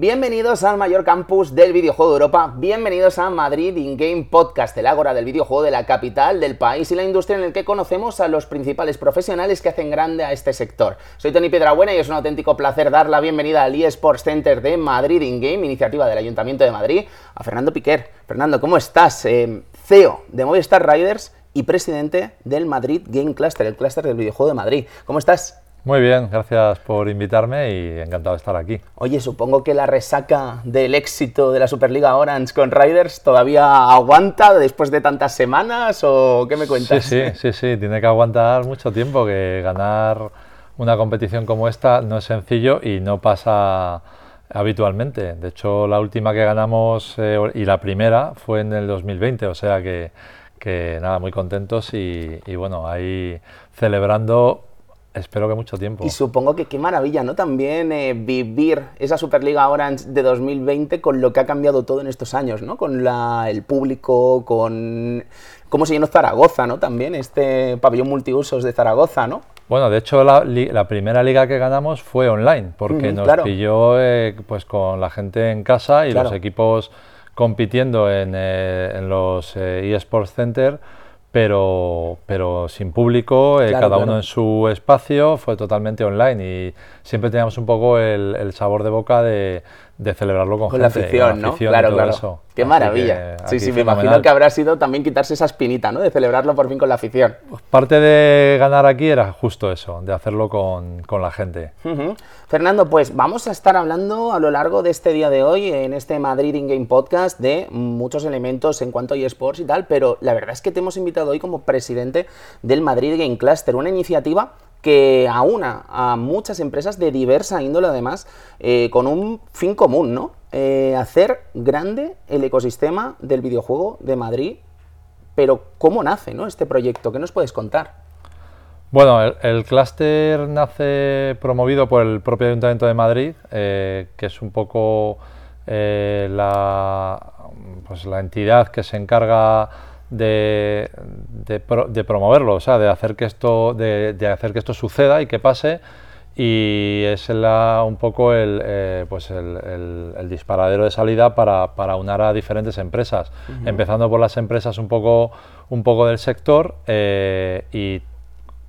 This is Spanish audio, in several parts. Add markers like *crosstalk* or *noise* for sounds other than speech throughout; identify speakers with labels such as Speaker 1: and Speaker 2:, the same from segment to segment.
Speaker 1: Bienvenidos al mayor campus del videojuego de Europa, bienvenidos a Madrid In-Game Podcast, el ágora del videojuego de la capital del país y la industria en el que conocemos a los principales profesionales que hacen grande a este sector. Soy Tony Piedrabuena y es un auténtico placer dar la bienvenida al eSports Center de Madrid In-Game, iniciativa del Ayuntamiento de Madrid, a Fernando Piquer. Fernando, ¿cómo estás? Eh, CEO de Movistar Riders y presidente del Madrid Game Cluster, el clúster del videojuego de Madrid. ¿Cómo estás?
Speaker 2: Muy bien, gracias por invitarme y encantado de estar aquí.
Speaker 1: Oye, supongo que la resaca del éxito de la Superliga Orange con Riders todavía aguanta después de tantas semanas o qué me cuentas?
Speaker 2: Sí, sí, sí, sí, tiene que aguantar mucho tiempo, que ganar una competición como esta no es sencillo y no pasa habitualmente. De hecho, la última que ganamos eh, y la primera fue en el 2020, o sea que, que nada, muy contentos y, y bueno, ahí celebrando Espero que mucho tiempo.
Speaker 1: Y supongo que qué maravilla, ¿no? También eh, vivir esa Superliga Orange de 2020 con lo que ha cambiado todo en estos años, ¿no? Con la, el público, con cómo se llenó Zaragoza, ¿no? También este pabellón multiusos de Zaragoza, ¿no?
Speaker 2: Bueno, de hecho la, la primera liga que ganamos fue online, porque nos pilló eh, pues con la gente en casa y los equipos compitiendo en, eh, en los eSports Center pero, pero sin público, eh, cada uno en su espacio, fue totalmente online y siempre teníamos un poco el, el sabor de boca de, de celebrarlo con,
Speaker 1: con la afición, ¿no? claro, claro. Qué maravilla. Sí, sí, me imagino que habrá sido también quitarse esa espinita, ¿no? De celebrarlo por fin con la afición.
Speaker 2: Pues parte de ganar aquí era justo eso, de hacerlo con, con la gente.
Speaker 1: Fernando, pues vamos a estar hablando a lo largo de este día de hoy, en este Madrid In-Game Podcast, de muchos elementos en cuanto a eSports y tal, pero la verdad es que te hemos invitado hoy como presidente del Madrid Game Cluster, una iniciativa que aúna a muchas empresas de diversa índole además, eh, con un fin común, ¿no? Eh, hacer grande el ecosistema del videojuego de Madrid. Pero ¿cómo nace ¿no? este proyecto? ¿Qué nos puedes contar?
Speaker 2: Bueno, el, clúster nace promovido por el propio Ayuntamiento de Madrid, eh, que es un poco pues la entidad que se encarga de, de, promoverlo, o sea, de hacer que esto, de, hacer que esto suceda y que pase. Y es un poco el, eh, pues el, disparadero de salida para, para unar a diferentes empresas, empezando por las empresas un poco, un poco del sector eh, y,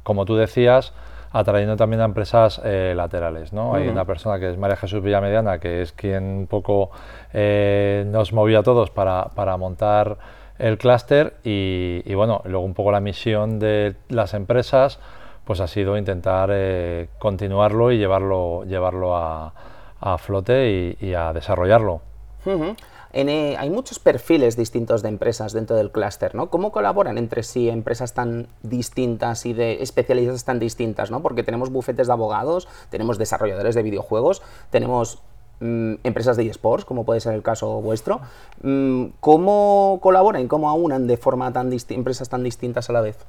Speaker 2: como tú decías, atrayendo también a empresas eh, laterales. ¿no? Hay una persona que es María Jesús Villamediana, que es quien un poco nos movió a todos para, para montar el clúster y, bueno, luego un poco la misión de las empresas pues ha sido intentar eh, continuarlo y llevarlo, llevarlo a, flote y, a desarrollarlo.
Speaker 1: Eh, hay muchos perfiles distintos de empresas dentro del clúster, ¿no? ¿Cómo colaboran entre sí empresas tan distintas y de especialistas tan distintas, ¿no? Porque tenemos bufetes de abogados, tenemos desarrolladores de videojuegos, tenemos Mm, empresas de eSports, como puede ser el caso vuestro. Mm, ¿Cómo colaboran, cómo aunan de forma tan empresas tan distintas a la vez?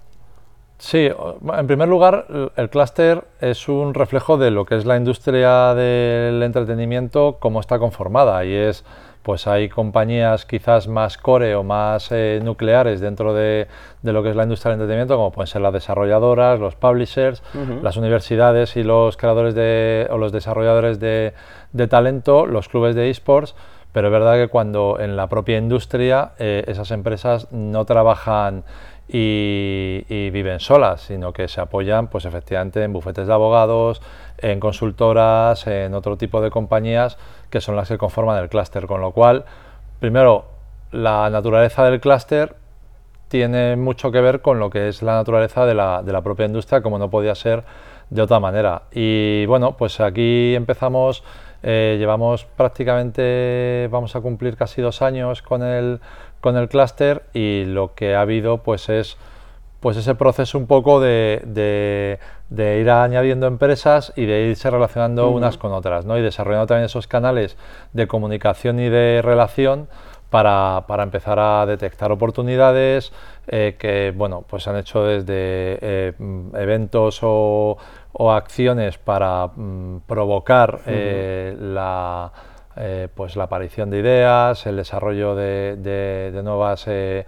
Speaker 2: Sí, en primer lugar, el clúster es un reflejo de lo que es la industria del entretenimiento, cómo está conformada, y es pues hay compañías quizás más core o más eh, nucleares dentro de, lo que es la industria del entretenimiento, como pueden ser las desarrolladoras, los publishers, las universidades y los creadores de, o los desarrolladores de, talento, los clubes de esports, pero es verdad que cuando en la propia industria eh, esas empresas no trabajan y, viven solas, sino que se apoyan pues efectivamente en bufetes de abogados, en consultoras, en otro tipo de compañías que son las que conforman el clúster, con lo cual, primero, la naturaleza del clúster tiene mucho que ver con lo que es la naturaleza de la, de la propia industria, como no podía ser de otra manera. Y bueno, pues aquí empezamos, eh, llevamos prácticamente, vamos a cumplir casi dos años con el, con el clúster y lo que ha habido pues es pues ese proceso un poco de, de, ir añadiendo empresas y de irse relacionando unas con otras, ¿no? Y desarrollando también esos canales de comunicación y de relación para, para empezar a detectar oportunidades eh, que, bueno, pues han hecho desde eh, eventos o, o, acciones para mm, provocar eh, la pues la aparición de ideas, el desarrollo de, de, nuevas eh,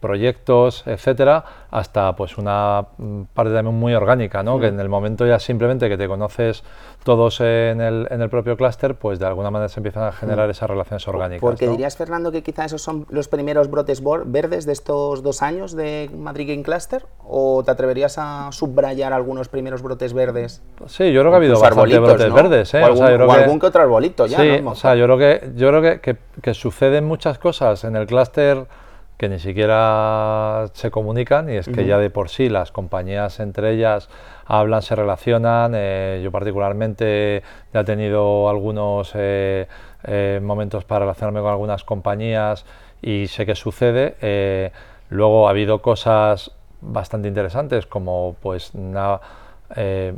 Speaker 2: proyectos, etcétera, hasta pues una mm, parte también muy orgánica, ¿no? Que en el momento ya simplemente que te conoces todos en el, en el propio clúster, pues de alguna manera se empiezan a generar esas relaciones orgánicas.
Speaker 1: Porque dirías, Fernando, que quizás esos son los primeros brotes verdes de estos dos años de Madrid Game Cluster, o te atreverías a subrayar algunos primeros brotes verdes?
Speaker 2: Sí, yo creo que ha habido bastantes brotes verdes, ¿eh?
Speaker 1: O algún, que, otro arbolito ya.
Speaker 2: Sí, o sea, yo creo que yo creo que, que, que suceden muchas cosas en el clúster que ni siquiera se comunican y es que ya de por sí las compañías entre ellas hablan, se relacionan. Eh, yo particularmente ya he tenido algunos eh, eh, momentos para relacionarme con algunas compañías y sé que sucede. luego ha habido cosas bastante interesantes como pues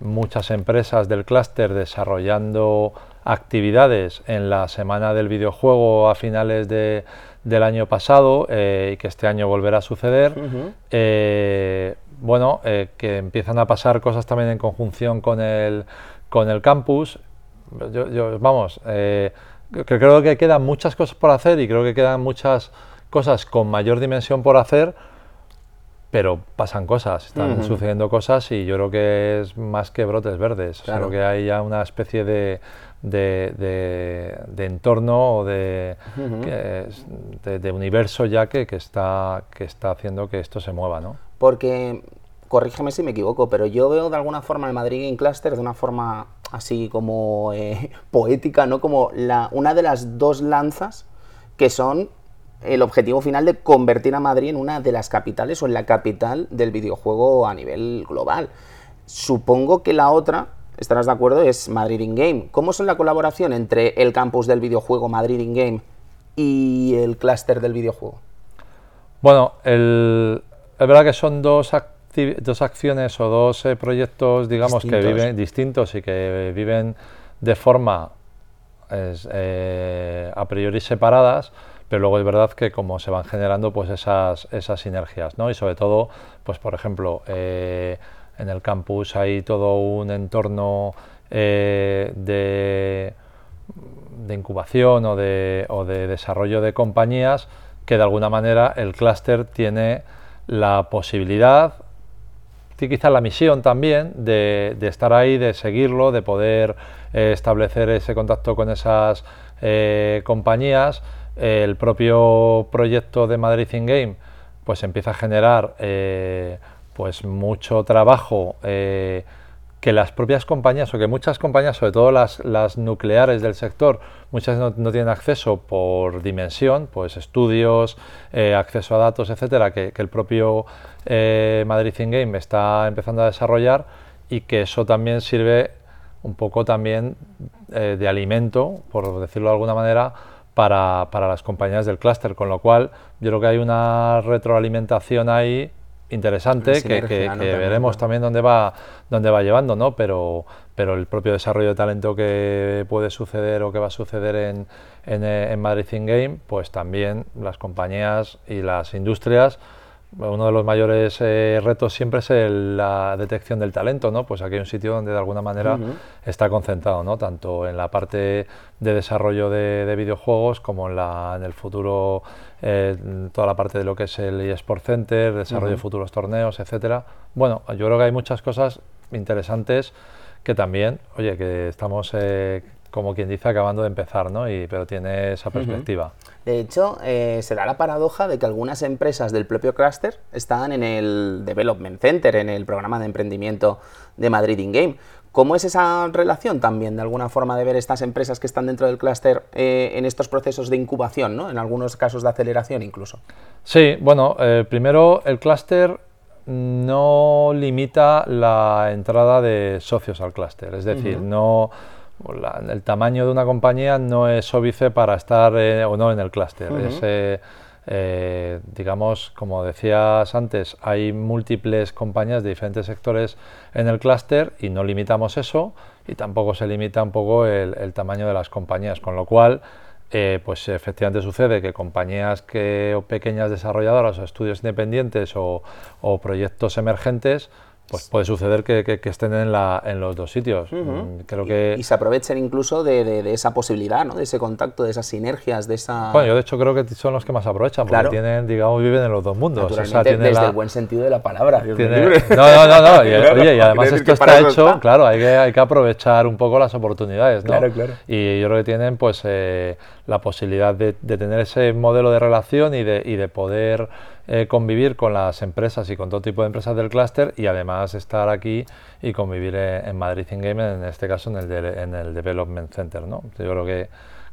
Speaker 2: muchas empresas del clúster desarrollando actividades en la semana del videojuego a finales de, del año pasado eh, y que este año volverá a suceder. Eh, bueno, eh, que empiezan a pasar cosas también en conjunción con el, con el campus. Yo, vamos, creo que quedan muchas cosas por hacer y creo que quedan muchas cosas con mayor dimensión por hacer, pero pasan cosas, están sucediendo cosas y yo creo que es más que brotes verdes. Creo que hay ya una especie de, de, entorno o de, de, universo ya que, que, está, que está haciendo que esto se mueva, ¿no?
Speaker 1: Porque, corrígeme si me equivoco, pero yo veo de alguna forma el Madrid Game Cluster de una forma así como eh, *laughs* poética, ¿no? Como la, una de las dos lanzas que son el objetivo final de convertir a Madrid en una de las capitales o en la capital del videojuego a nivel global. Supongo que la otra estarás de acuerdo, es Madrid In Game. ¿Cómo es la colaboración entre el campus del videojuego Madrid In Game y el clúster del videojuego?
Speaker 2: Bueno, es verdad que son dos, dos acciones o dos eh, proyectos, digamos, que viven distintos y que viven de forma eh, a priori separadas, pero luego es verdad que como se van generando pues esas, esas sinergias, ¿no? Y sobre todo, pues por ejemplo, eh, en el campus hay todo un entorno eh, de, incubación o de, desarrollo de compañías que de alguna manera el clúster tiene la posibilidad, y quizá la misión también, de, estar ahí, de seguirlo, de poder eh, establecer ese contacto con esas eh, compañías. el propio proyecto de Madrid In Game pues empieza a generar pues mucho trabajo eh, que las propias compañías o que muchas compañías, sobre todo las, nucleares del sector, muchas no, tienen acceso por dimensión, pues estudios, eh, acceso a datos, etcétera, que, el propio eh, Madrid In Game está empezando a desarrollar y que eso también sirve un poco también de alimento, por decirlo de alguna manera, para, para las compañías del clúster, con lo cual yo creo que hay una retroalimentación ahí interesante que, veremos también dónde va dónde va llevando no pero pero el propio desarrollo de talento que puede suceder o que va a suceder en, en, en Madrid In Game pues también las compañías y las industrias uno de los mayores eh, retos siempre es la detección del talento, ¿no? Pues aquí hay un sitio donde de alguna manera está concentrado, ¿no? Tanto en la parte de desarrollo de, videojuegos como en, la, en el futuro, eh, toda la parte de lo que es el eSport Center, desarrollo de futuros torneos, etcétera. Bueno, yo creo que hay muchas cosas interesantes que también, oye, que estamos eh, como quien dice, acabando de empezar, ¿no? Y, pero tiene esa perspectiva.
Speaker 1: De hecho, eh, se da la paradoja de que algunas empresas del propio cluster están en el Development Center, en el programa de emprendimiento de Madrid In Game. ¿Cómo es esa relación también, de alguna forma, de ver estas empresas que están dentro del clúster eh, en estos procesos de incubación, ¿no? en algunos casos de aceleración incluso?
Speaker 2: Sí, bueno, eh, primero el clúster no limita la entrada de socios al clúster, es decir, no el tamaño de una compañía no es óbice para estar eh, o no en el clúster. Eh, digamos, como decías antes, hay múltiples compañías de diferentes sectores en el clúster y no limitamos eso y tampoco se limita un poco el, tamaño de las compañías, con lo cual, pues efectivamente sucede que compañías que, o pequeñas desarrolladoras o estudios independientes o, o proyectos emergentes pues puede suceder que, estén en, la, en, los dos sitios. Mm, creo que...
Speaker 1: Y, se aprovechen incluso de, esa posibilidad, ¿no? de ese contacto, de esas sinergias, de esa...
Speaker 2: Bueno, yo de hecho creo que son los que más aprovechan, porque tienen, digamos, viven en los dos mundos.
Speaker 1: O sea, desde el buen sentido de la palabra. *laughs*
Speaker 2: No, no, no, no. Y, *laughs* oye, y además esto está hecho, claro, hay que, hay que aprovechar un poco las oportunidades, ¿no?
Speaker 1: Claro, claro.
Speaker 2: Y yo creo que tienen pues eh, la posibilidad de, tener ese modelo de relación y de, y de poder eh, convivir con las empresas y con todo tipo de empresas del clúster y además estar aquí y convivir en, en Madrid in Game, en este caso en el, en el Development Center. ¿no? Yo creo que,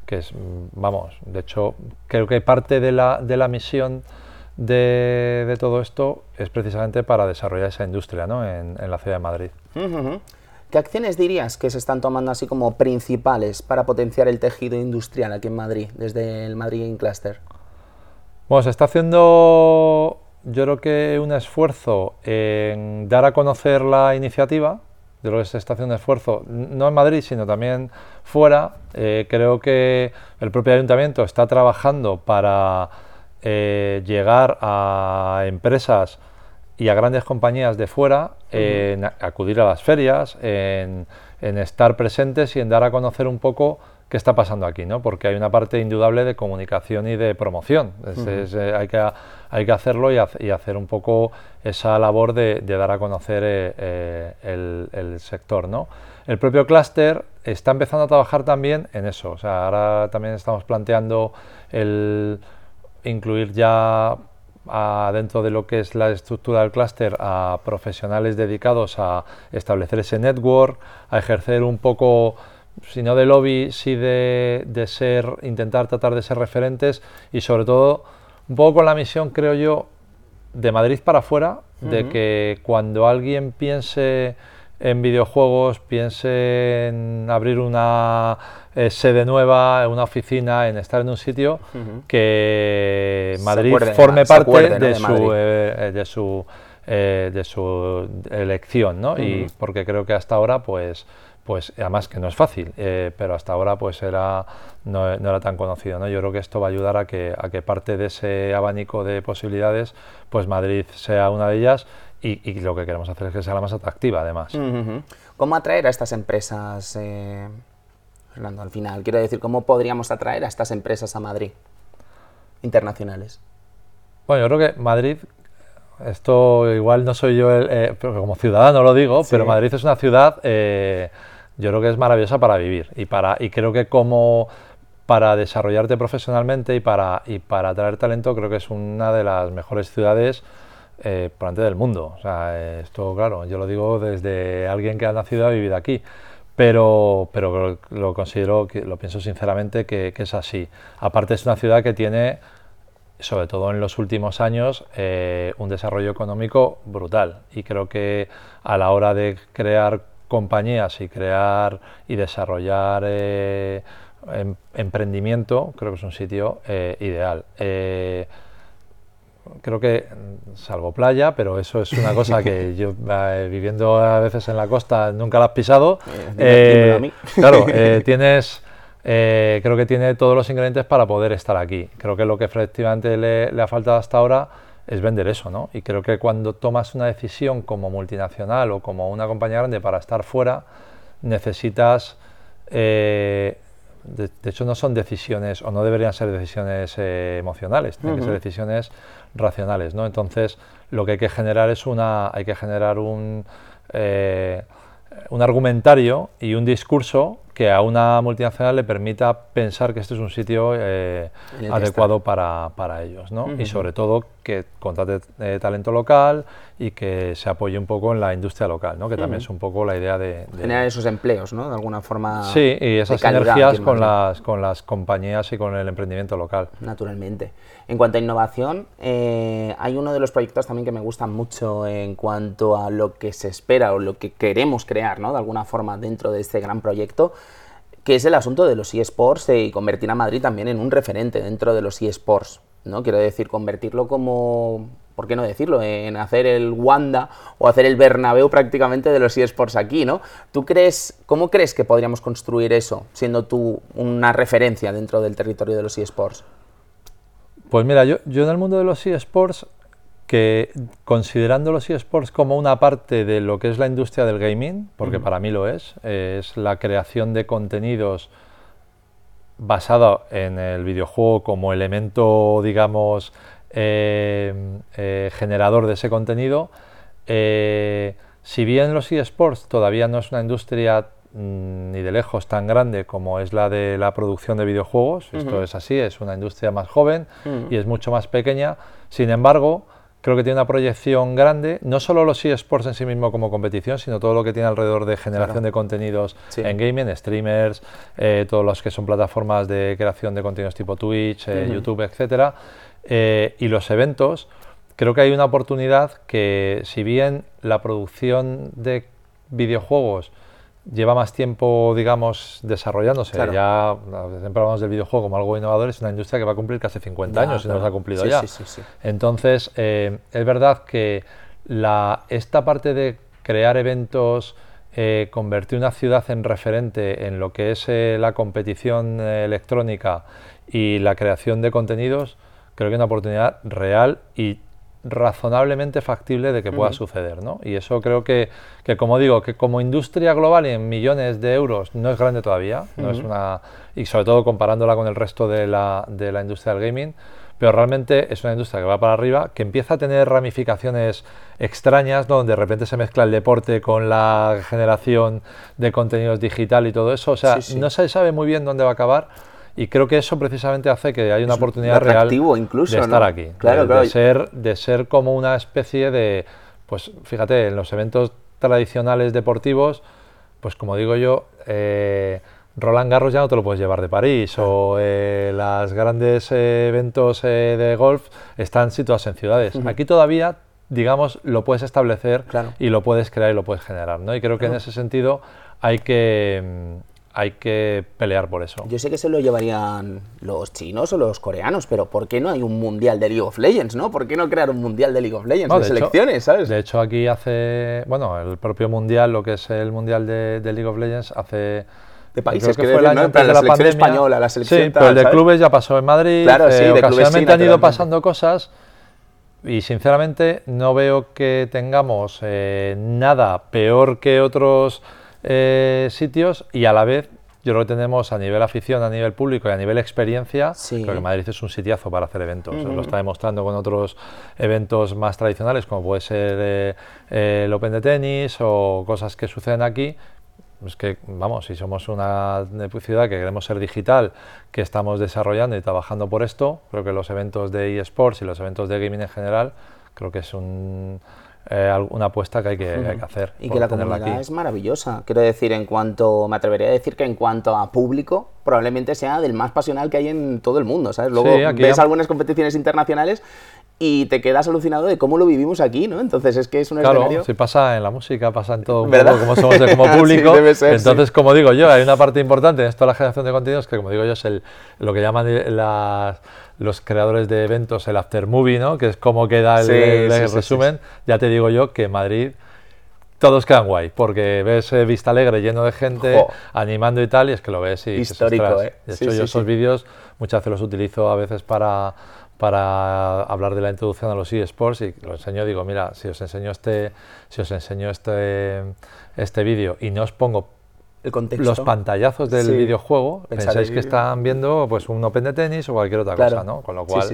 Speaker 2: que, es, vamos, de hecho, creo que parte de la, de la misión de, de, todo esto es precisamente para desarrollar esa industria ¿no? en, en la ciudad de Madrid.
Speaker 1: ¿Qué acciones dirías que se están tomando así como principales para potenciar el tejido industrial aquí en Madrid, desde el Madrid In Cluster?
Speaker 2: Bueno, se está haciendo yo creo que un esfuerzo en dar a conocer la iniciativa, yo creo que se está haciendo un esfuerzo, no en Madrid, sino también fuera. Eh, creo que el propio ayuntamiento está trabajando para eh, llegar a empresas y a grandes compañías de fuera, en acudir a las ferias, en, en estar presentes y en dar a conocer un poco qué está pasando aquí, ¿no? Porque hay una parte indudable de comunicación y de promoción. Eh, hay, que, hay que hacerlo y, hacer un poco esa labor de, dar a conocer eh, eh, el, sector, ¿no? El propio clúster está empezando a trabajar también en eso. O sea, ahora también estamos planteando el incluir ya dentro de lo que es la estructura del clúster a profesionales dedicados a establecer ese network, a ejercer un poco si no de lobby, sí de, de, ser, intentar tratar de ser referentes y sobre todo un poco con la misión, creo yo, de Madrid para afuera, de que cuando alguien piense en videojuegos, piense en abrir una eh, sede nueva, una oficina, en estar en un sitio, que Madrid forme parte de, su, eh, de, su, eh, de su elección, ¿no? Y porque creo que hasta ahora, pues pues además que no es fácil, eh, pero hasta ahora pues era, no, era tan conocido. ¿no? Yo creo que esto va a ayudar a que, a que parte de ese abanico de posibilidades, pues Madrid sea una de ellas y, lo que queremos hacer es que sea la más atractiva además.
Speaker 1: ¿Cómo atraer a estas empresas, eh, Fernando, al final? Quiero decir, ¿cómo podríamos atraer a estas empresas a Madrid, internacionales?
Speaker 2: Bueno, yo creo que Madrid esto igual no soy yo, eh, pero como ciudadano lo digo, pero Madrid es una ciudad eh, yo creo que es maravillosa para vivir y, para, y creo que como para desarrollarte profesionalmente y para, y para atraer talento creo que es una de las mejores ciudades eh, del mundo. O sea, esto claro, yo lo digo desde alguien que ha nacido y ha vivido aquí. Pero, pero lo considero, lo pienso sinceramente que, que es así. Aparte es una ciudad que tiene sobre todo en los últimos años, eh, un desarrollo económico brutal. Y creo que a la hora de crear compañías y crear y desarrollar eh, em, emprendimiento, creo que es un sitio eh, ideal. Eh, creo que, salvo playa, pero eso es una cosa que *laughs* yo, viviendo a veces en la costa, nunca la has pisado. claro, *laughs* tienes... creo que tiene todos los ingredientes para poder estar aquí. Creo que lo que efectivamente le, le ha faltado hasta ahora es vender eso, ¿no? Y creo que cuando tomas una decisión como multinacional o como una compañía grande para estar fuera, necesitas, eh, de, hecho no son decisiones o no deberían ser decisiones eh, emocionales, tienen que ser decisiones racionales, ¿no? Entonces lo que hay que generar es una, hay que generar un, eh, un argumentario y un discurso que a una multinacional le permita pensar que este es un sitio adecuado para, para, ellos, ¿no? Y sobre todo que contrate eh, talento local y que se apoye un poco en la industria local, ¿no? Que también es un poco la idea de,
Speaker 1: Generar esos empleos, ¿no? De alguna forma
Speaker 2: Sí, y esas sinergias con las, con las compañías y con el emprendimiento local.
Speaker 1: Naturalmente. En cuanto a innovación, eh, hay uno de los proyectos también que me gustan mucho en cuanto a lo que se espera o lo que queremos crear, ¿no? De alguna forma dentro de este gran proyecto, que es el asunto de los eSports y convertir a Madrid también en un referente dentro de los eSports, ¿no? Quiero decir, convertirlo como, ¿por qué no decirlo?, en hacer el Wanda o hacer el Bernabéu prácticamente de los eSports aquí, ¿no? ¿Tú crees, cómo crees que podríamos construir eso, siendo tú una referencia dentro del territorio de los eSports?
Speaker 2: Pues mira, yo, yo en el mundo de los eSports que considerando los eSports como una parte de lo que es la industria del gaming, porque para mí lo es, es la creación de contenidos basado en el videojuego como elemento, digamos, eh, eh, generador de ese contenido. Eh, si bien los eSports todavía no es una industria mm, ni de lejos tan grande como es la de la producción de videojuegos, esto es así, es una industria más joven y es mucho más pequeña, sin embargo, creo que tiene una proyección grande, no solo los eSports en sí mismo como competición, sino todo lo que tiene alrededor de generación de contenidos en gaming, streamers, eh, todos los que son plataformas de creación de contenidos tipo Twitch, eh, YouTube, etcétera, eh, y los eventos. Creo que hay una oportunidad que, si bien la producción de videojuegos lleva más tiempo, digamos, desarrollándose. Ya siempre hablamos del videojuego como algo innovador, es una industria que va a cumplir casi 50 años y no se ha cumplido ya. Entonces, eh, es verdad que la, esta parte de crear eventos, eh, convertir una ciudad en referente en lo que es eh, la competición electrónica y la creación de contenidos, creo que es una oportunidad real y razonablemente factible de que pueda suceder. ¿no? Y eso creo que, que, como digo, que como industria global en millones de euros no es grande todavía, no es una, y sobre todo comparándola con el resto de la, de la industria del gaming, pero realmente es una industria que va para arriba, que empieza a tener ramificaciones extrañas, donde de repente se mezcla el deporte con la generación de contenidos digital y todo eso. O sea, no se sabe muy bien dónde va a acabar y creo que eso precisamente hace que haya una oportunidad real
Speaker 1: incluso,
Speaker 2: de estar aquí, claro, de, ser, de ser como una especie de, pues fíjate, en los eventos tradicionales deportivos, pues como digo yo, eh, Roland Garros ya no te lo puedes llevar de París o eh, los grandes eh, eventos de golf están situados en ciudades. Aquí todavía digamos, lo puedes establecer y lo puedes crear y lo puedes generar, ¿no? Y creo que en ese sentido hay que, mm, hay que pelear por eso.
Speaker 1: Yo sé que se lo llevarían los chinos o los coreanos, pero ¿por qué no hay un mundial de League of Legends, no? ¿Por qué no crear un mundial de League of Legends de, selecciones, sabes?
Speaker 2: De hecho, aquí hace, bueno, el propio mundial, lo que es el mundial de, League of Legends, hace
Speaker 1: de países que, fue el año de la, selección española, la selección
Speaker 2: Sí, pero el de clubes ya pasó en Madrid. Claro, sí, eh, ocasionalmente han ido pasando cosas y sinceramente no veo que tengamos eh, nada peor que otros eh, sitios y a la vez yo creo que tenemos a nivel afición, a nivel público y a nivel experiencia, creo que Madrid es un sitiazo para hacer eventos. Lo está demostrando con otros eventos más tradicionales, como puede ser eh, eh, el Open de tenis o cosas que suceden aquí. Es que, vamos, si somos una ciudad que queremos ser digital, que estamos desarrollando y trabajando por esto, creo que los eventos de eSports y los eventos de gaming en general, creo que es un, eh, una apuesta que hay que, hacer.
Speaker 1: Y que la comunidad es maravillosa. Quiero decir, en cuanto, me atrevería a decir que en cuanto a público, probablemente sea del más pasional que hay en todo el mundo, ¿sabes? Luego ves algunas competiciones internacionales y te quedas alucinado de cómo lo vivimos aquí, ¿no? Entonces es que es un
Speaker 2: claro, si pasa en la música, pasa en todo ¿verdad? como somos como *laughs* público. Entonces, como digo yo, hay una parte importante en esto de la generación de contenidos que, como digo yo, es el, lo que llaman las los creadores de eventos el after movie, ¿no? que es como queda el, resumen, ya te digo yo que Madrid todos quedan guay, porque ves eh, Vista Alegre lleno de gente animando y tal, y es que lo ves y
Speaker 1: Histórico, ¿eh?
Speaker 2: De hecho, yo esos vídeos muchas veces los utilizo a veces para, para hablar de la introducción a los eSports y lo enseño, digo, mira, si os enseño este, si os enseño este, este vídeo y no os pongo los pantallazos del videojuego, pensáis que están viendo pues un Open de tenis o cualquier otra cosa, ¿no? Con lo cual,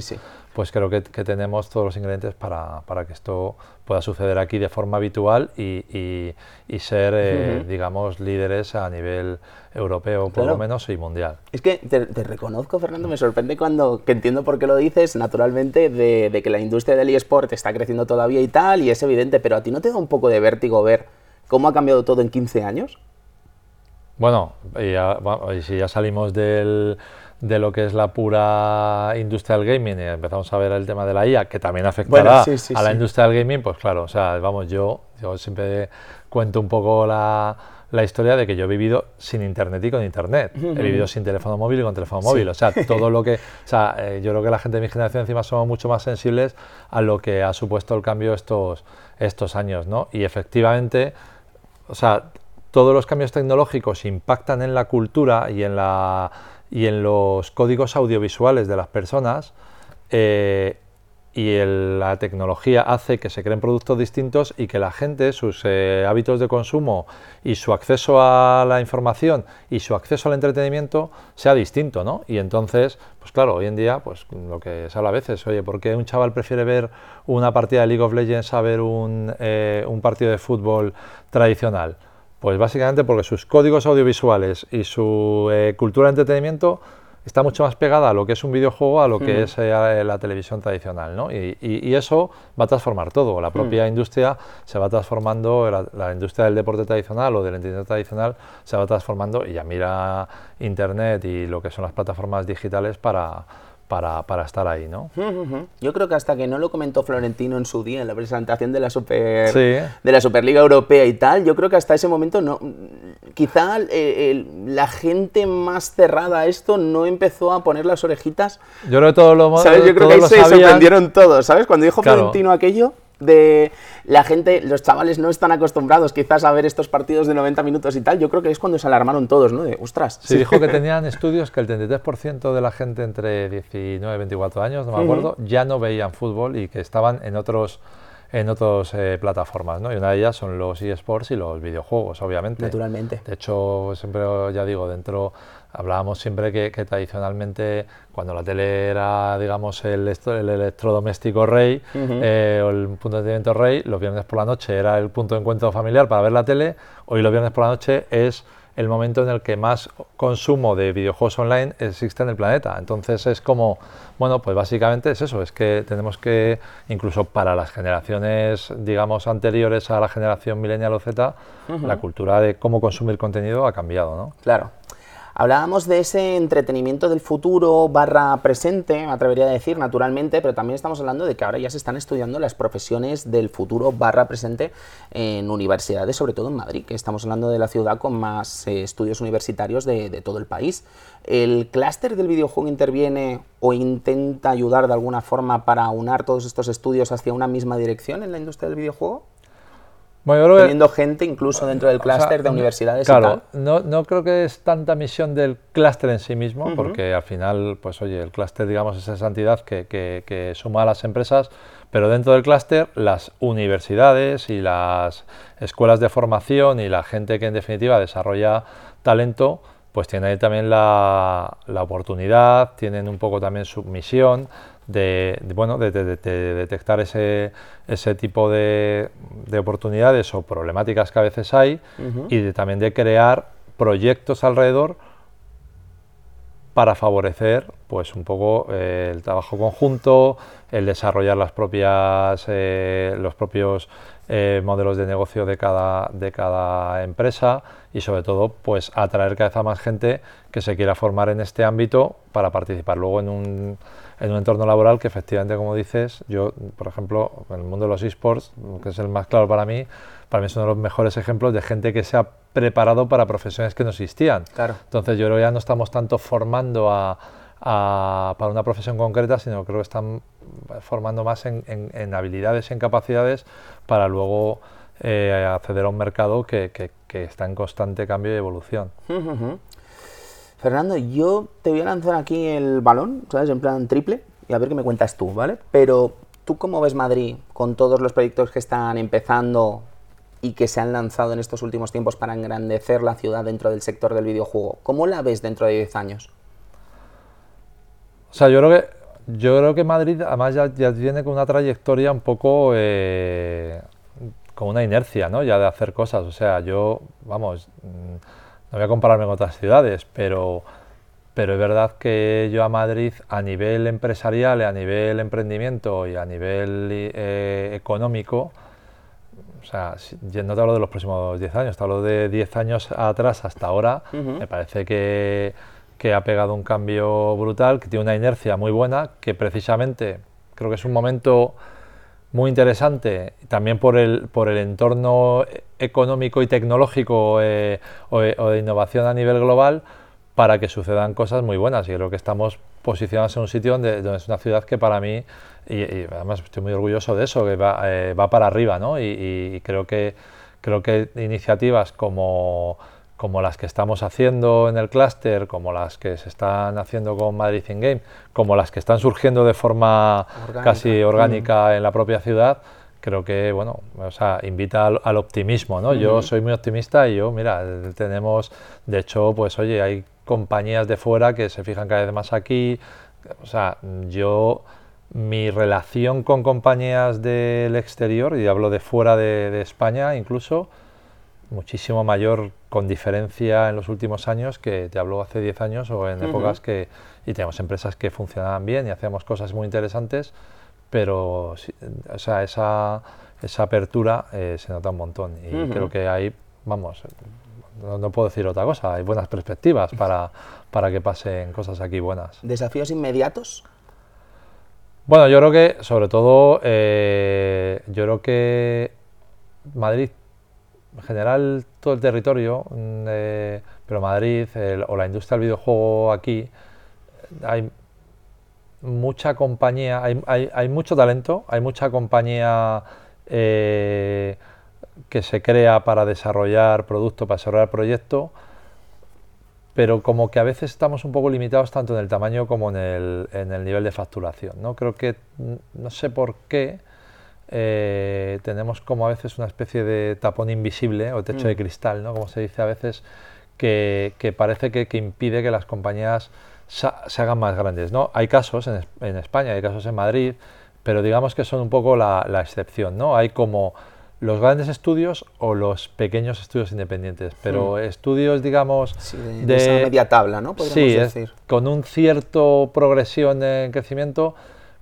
Speaker 2: pues creo que, tenemos todos los ingredientes para, para, que esto pueda suceder aquí de forma habitual y, y, ser, eh, digamos, líderes a nivel europeo por lo menos y mundial.
Speaker 1: Es que te, reconozco, Fernando, me sorprende cuando, que entiendo por qué lo dices, naturalmente, de, de que la industria del eSport está creciendo todavía y tal, y es evidente, pero a ti no te da un poco de vértigo ver cómo ha cambiado todo en 15 años?
Speaker 2: Bueno, y, si ya salimos del, de lo que es la pura industria del gaming y empezamos a ver el tema de la IA, que también afectará a la industria del gaming, pues claro, o sea, vamos, yo, yo siempre cuento un poco la, la historia de que yo he vivido sin internet y con internet. He vivido sin teléfono móvil y con teléfono móvil. O sea, todo lo que. *laughs* O sea, eh, yo creo que la gente de mi generación encima somos mucho más sensibles a lo que ha supuesto el cambio estos, estos años, ¿no? Y efectivamente, o sea, todos los cambios tecnológicos impactan en la cultura y en, la, y en los códigos audiovisuales de las personas, eh, y la tecnología hace que se creen productos distintos y que la gente, sus eh, hábitos de consumo y su acceso a la información y su acceso al entretenimiento sea distinto, ¿no? Y entonces, pues claro, hoy en día, pues lo que se habla a veces, oye, ¿por qué un chaval prefiere ver una partida de League of Legends a ver un, eh, un partido de fútbol tradicional? Pues básicamente porque sus códigos audiovisuales y su eh, cultura de entretenimiento está mucho más pegada a lo que es un videojuego a lo que es eh, la televisión tradicional, ¿no? Y, eso va a transformar todo. La propia industria se va transformando, la, industria del deporte tradicional o del entretenimiento tradicional se va transformando y ya mira Internet y lo que son las plataformas digitales para para, para, estar ahí, ¿no?
Speaker 1: Yo creo que hasta que no lo comentó Florentino en su día, en la presentación de la, Super, de la Superliga Europea y tal, yo creo que hasta ese momento no, quizá eh, la gente más cerrada a esto no empezó a poner las orejitas.
Speaker 2: Yo creo que todos lo
Speaker 1: ¿Sabes? Yo creo que se sorprendieron todos, ¿sabes? Cuando dijo Florentino aquello, de la gente, los chavales no están acostumbrados quizás a ver estos partidos de 90 minutos y tal, yo creo que es cuando se alarmaron todos, ¿no? De, ostras.
Speaker 2: Sí, dijo que *laughs* tenían estudios que el 33% de la gente entre 19 y 24 años, no me acuerdo, ya no veían fútbol y que estaban en otros en otras eh, plataformas, ¿no? Y una de ellas son los eSports y los videojuegos, obviamente.
Speaker 1: Naturalmente.
Speaker 2: De hecho, siempre, ya digo, dentro hablábamos siempre que, tradicionalmente cuando la tele era, digamos, el, el electrodoméstico rey eh, o el punto de entretenimiento rey, los viernes por la noche era el punto de encuentro familiar para ver la tele, hoy los viernes por la noche es el momento en el que más consumo de videojuegos online existe en el planeta. Entonces es como, bueno, pues básicamente es eso, es que tenemos que, incluso para las generaciones, digamos, anteriores a la generación millennial o Z, la cultura de cómo consumir contenido ha cambiado, ¿no?
Speaker 1: Claro. Hablábamos de ese entretenimiento del futuro barra presente, me atrevería a decir, naturalmente, pero también estamos hablando de que ahora ya se están estudiando las profesiones del futuro barra presente en universidades, sobre todo en Madrid, que estamos hablando de la ciudad con más eh, estudios universitarios de, de todo el país. ¿El clúster del videojuego interviene o intenta ayudar de alguna forma para unar todos estos estudios hacia una misma dirección en la industria del videojuego? Teniendo gente incluso dentro del clúster de universidades
Speaker 2: claro, No, no creo que es tanta misión del clúster en sí mismo, porque al final, pues oye, el clúster, digamos, es esa entidad que, que, suma a las empresas, pero dentro del clúster, las universidades y las escuelas de formación y la gente que en definitiva desarrolla talento, pues tienen también la, la oportunidad, tienen un poco también su misión de, bueno, de, detectar ese, ese tipo de, oportunidades o problemáticas que a veces hay y también de crear proyectos alrededor para favorecer pues un poco eh, el trabajo conjunto, el desarrollar las propias, eh, los propios eh, modelos de negocio de cada, de cada empresa y sobre todo pues atraer cada vez más gente que se quiera formar en este ámbito para participar luego en un en un entorno laboral que efectivamente, como dices, yo, por ejemplo, en el mundo de los esports, que es el más claro para mí, para mí es uno de los mejores ejemplos de gente que se ha preparado para profesiones que no existían.
Speaker 1: Claro.
Speaker 2: Entonces yo creo que ya no estamos tanto formando a, para una profesión concreta, sino creo que están formando más en, habilidades y en capacidades para luego eh, acceder a un mercado que, que, está en constante cambio y evolución. *laughs*
Speaker 1: Fernando, yo te voy a lanzar aquí el balón, ¿sabes? En plan triple, y a ver qué me cuentas tú, ¿vale? Pero, ¿tú cómo ves Madrid con todos los proyectos que están empezando y que se han lanzado en estos últimos tiempos para engrandecer la ciudad dentro del sector del videojuego? ¿Cómo la ves dentro de 10 años?
Speaker 2: O sea, yo creo que, yo creo que Madrid además ya, ya viene con una trayectoria un poco... Eh, con una inercia, ¿no? Ya de hacer cosas. O sea, yo, vamos... Mm, no voy a compararme con otras ciudades, pero, pero es verdad que yo a Madrid a nivel empresarial, a nivel emprendimiento y a nivel eh, económico, o sea, no te hablo de los próximos 10 años, te hablo de 10 años atrás hasta ahora, me parece que, que ha pegado un cambio brutal, que tiene una inercia muy buena, que precisamente creo que es un momento muy interesante, también por el, por el entorno económico y tecnológico eh, o, de innovación a nivel global, para que sucedan cosas muy buenas. Y creo que estamos posicionados en un sitio donde, es una ciudad que para mí, y, además estoy muy orgulloso de eso, que va, eh, va para arriba, ¿no? Y, creo que creo que iniciativas como como las que estamos haciendo en el clúster, como las que se están haciendo con Madrid in Game, como las que están surgiendo de forma casi orgánica mm. en la propia ciudad, creo que, bueno, o sea, invita al, optimismo, ¿no? Yo soy muy optimista y yo, mira, tenemos, de hecho, pues oye, hay compañías de fuera que se fijan cada vez más aquí, o sea, yo, mi relación con compañías del exterior, y hablo de fuera de España incluso, muchísimo mayor con diferencia en los últimos años que te hablo hace 10 años o en épocas que y tenemos empresas que funcionaban bien y hacíamos cosas muy interesantes pero o sea, esa, esa apertura eh, se nota un montón y creo que ahí vamos no, puedo decir otra cosa hay buenas perspectivas para, para que pasen cosas aquí buenas.
Speaker 1: Desafíos inmediatos
Speaker 2: bueno yo creo que sobre todo eh, yo creo que Madrid en general todo el territorio, mm, eh, pero Madrid o la industria del videojuego aquí, hay mucha compañía, hay, mucho talento, hay mucha compañía eh, que se crea para desarrollar producto, para desarrollar proyecto, pero como que a veces estamos un poco limitados tanto en el tamaño como en el, en el nivel de facturación. ¿no? Creo que, mm, no sé por qué, eh, tenemos como a veces una especie de tapón invisible o techo de mm. cristal, ¿no? como se dice a veces, que, parece que, impide que las compañías se hagan más grandes. ¿no? Hay casos en, España, hay casos en Madrid, pero digamos que son un poco la, excepción. ¿no? Hay como los grandes estudios o los pequeños estudios independientes, pero mm. estudios, digamos,
Speaker 1: de, esa media tabla, ¿no?
Speaker 2: sí, con un cierto progresión en crecimiento,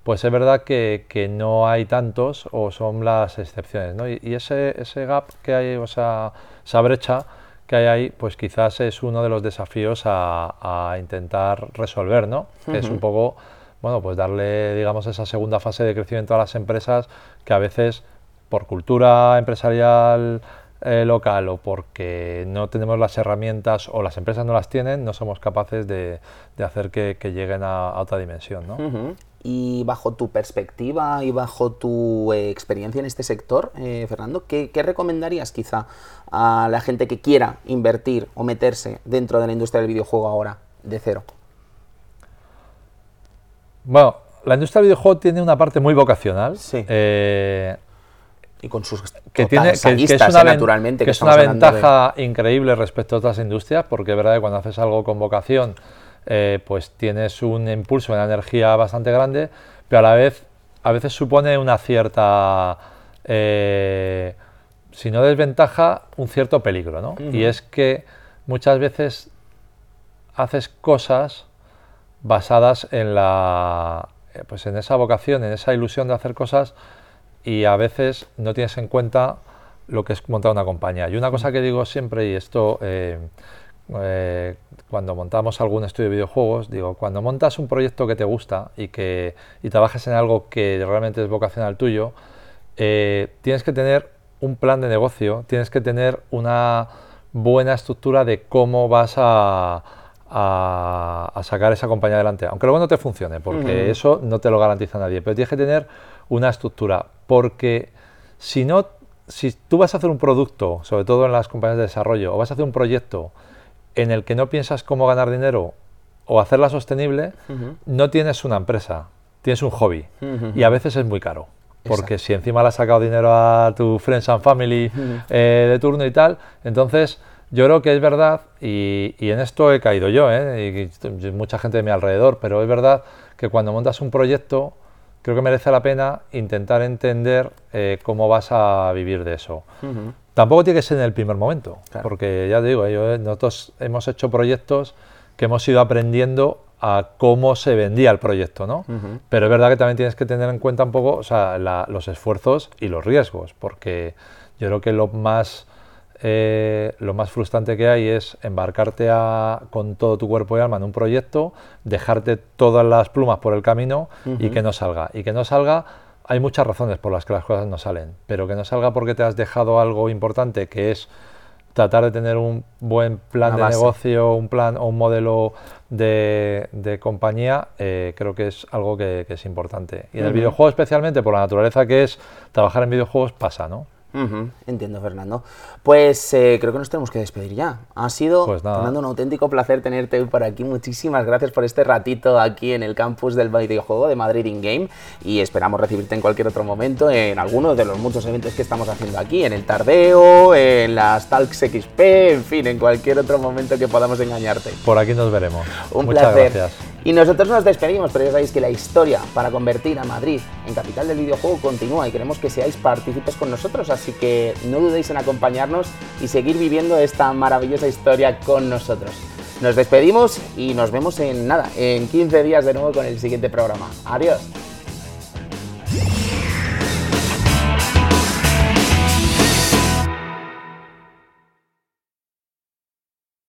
Speaker 2: pues es verdad que, no hay tantos o son las excepciones. ¿no? Y, ese, ese, gap que hay, o sea, esa brecha que hay ahí, pues quizás es uno de los desafíos a, intentar resolver, ¿no? Que es un poco, bueno, pues darle, digamos, esa segunda fase de crecimiento a las empresas que a veces, por cultura empresarial eh, local o porque no tenemos las herramientas o las empresas no las tienen, no somos capaces de, hacer que, lleguen a, otra dimensión, ¿no?
Speaker 1: Y bajo tu perspectiva y bajo tu eh, experiencia en este sector, eh, Fernando, ¿qué, recomendarías quizá a la gente que quiera invertir o meterse dentro de la industria del videojuego ahora, de cero?
Speaker 2: Bueno, la industria del videojuego tiene una parte muy vocacional.
Speaker 1: Sí. Eh, y con sus
Speaker 2: que tiene que, es una, naturalmente que, es una ventaja increíble respecto a otras industrias porque es verdad que cuando haces algo con vocación eh, pues tienes un impulso, una energía bastante grande, pero a la vez a veces supone una cierta, eh, si no desventaja, un cierto peligro, ¿no? Y es que muchas veces haces cosas basadas en la, eh, pues en esa vocación, en esa ilusión de hacer cosas y a veces no tienes en cuenta lo que es montar una compañía. Y una cosa que digo siempre, y esto eh, cuando montamos algún estudio de videojuegos, digo, cuando montas un proyecto que te gusta y que y trabajes en algo que realmente es vocacional tuyo, eh, tienes que tener un plan de negocio, tienes que tener una buena estructura de cómo vas a, a, sacar esa compañía adelante, aunque luego no te funcione, porque eso no te lo garantiza nadie, pero tienes que tener una estructura, porque si no, si tú vas a hacer un producto, sobre todo en las compañías de desarrollo, o vas a hacer un proyecto en el que no piensas cómo ganar dinero o hacerla sostenible, no tienes una empresa, tienes un hobby y a veces es muy caro. Porque si encima le has sacado dinero a tu friends and family eh, de turno y tal, entonces yo creo que es verdad, y, en esto he caído yo, ¿eh? y, mucha gente de mi alrededor, pero es verdad que cuando montas un proyecto, creo que merece la pena intentar entender eh, cómo vas a vivir de eso. Tampoco tiene que ser en el primer momento, porque ya te digo, eh, nosotros hemos hecho proyectos que hemos ido aprendiendo a cómo se vendía el proyecto, ¿no? Pero es verdad que también tienes que tener en cuenta un poco los esfuerzos y los riesgos, porque yo creo que lo más, eh, lo más frustrante que hay es embarcarte con todo tu cuerpo y alma en un proyecto, dejarte todas las plumas por el camino y que no salga. Y que no salga hay muchas razones por las que las cosas no salen, pero que no salga porque te has dejado algo importante, que es tratar de tener un buen plan de negocio, un plan o un modelo de, compañía, eh, creo que es algo que, es importante. Y en el videojuego especialmente, por la naturaleza que es, trabajar en videojuegos pasa, ¿no?
Speaker 1: Entiendo, Fernando. Pues eh, creo que nos tenemos que despedir ya. Ha sido,
Speaker 2: pues
Speaker 1: Fernando, un auténtico placer tenerte hoy por aquí. Muchísimas gracias por este ratito aquí en el campus del videojuego de Madrid In Game y esperamos recibirte en cualquier otro momento en alguno de los muchos eventos que estamos haciendo aquí, en el Tardeo, en las Talks XP, en fin, en cualquier otro momento que podamos engañarte.
Speaker 2: Por aquí nos veremos.
Speaker 1: Un
Speaker 2: Muchas
Speaker 1: placer.
Speaker 2: gracias.
Speaker 1: Y nosotros nos despedimos, pero ya sabéis que la historia para convertir a Madrid en capital del videojuego continúa y queremos que seáis partícipes con nosotros, así que no dudéis en acompañarnos y seguir viviendo esta maravillosa historia con nosotros. Nos despedimos y nos vemos en nada, en 15 días de nuevo con el siguiente programa. Adiós.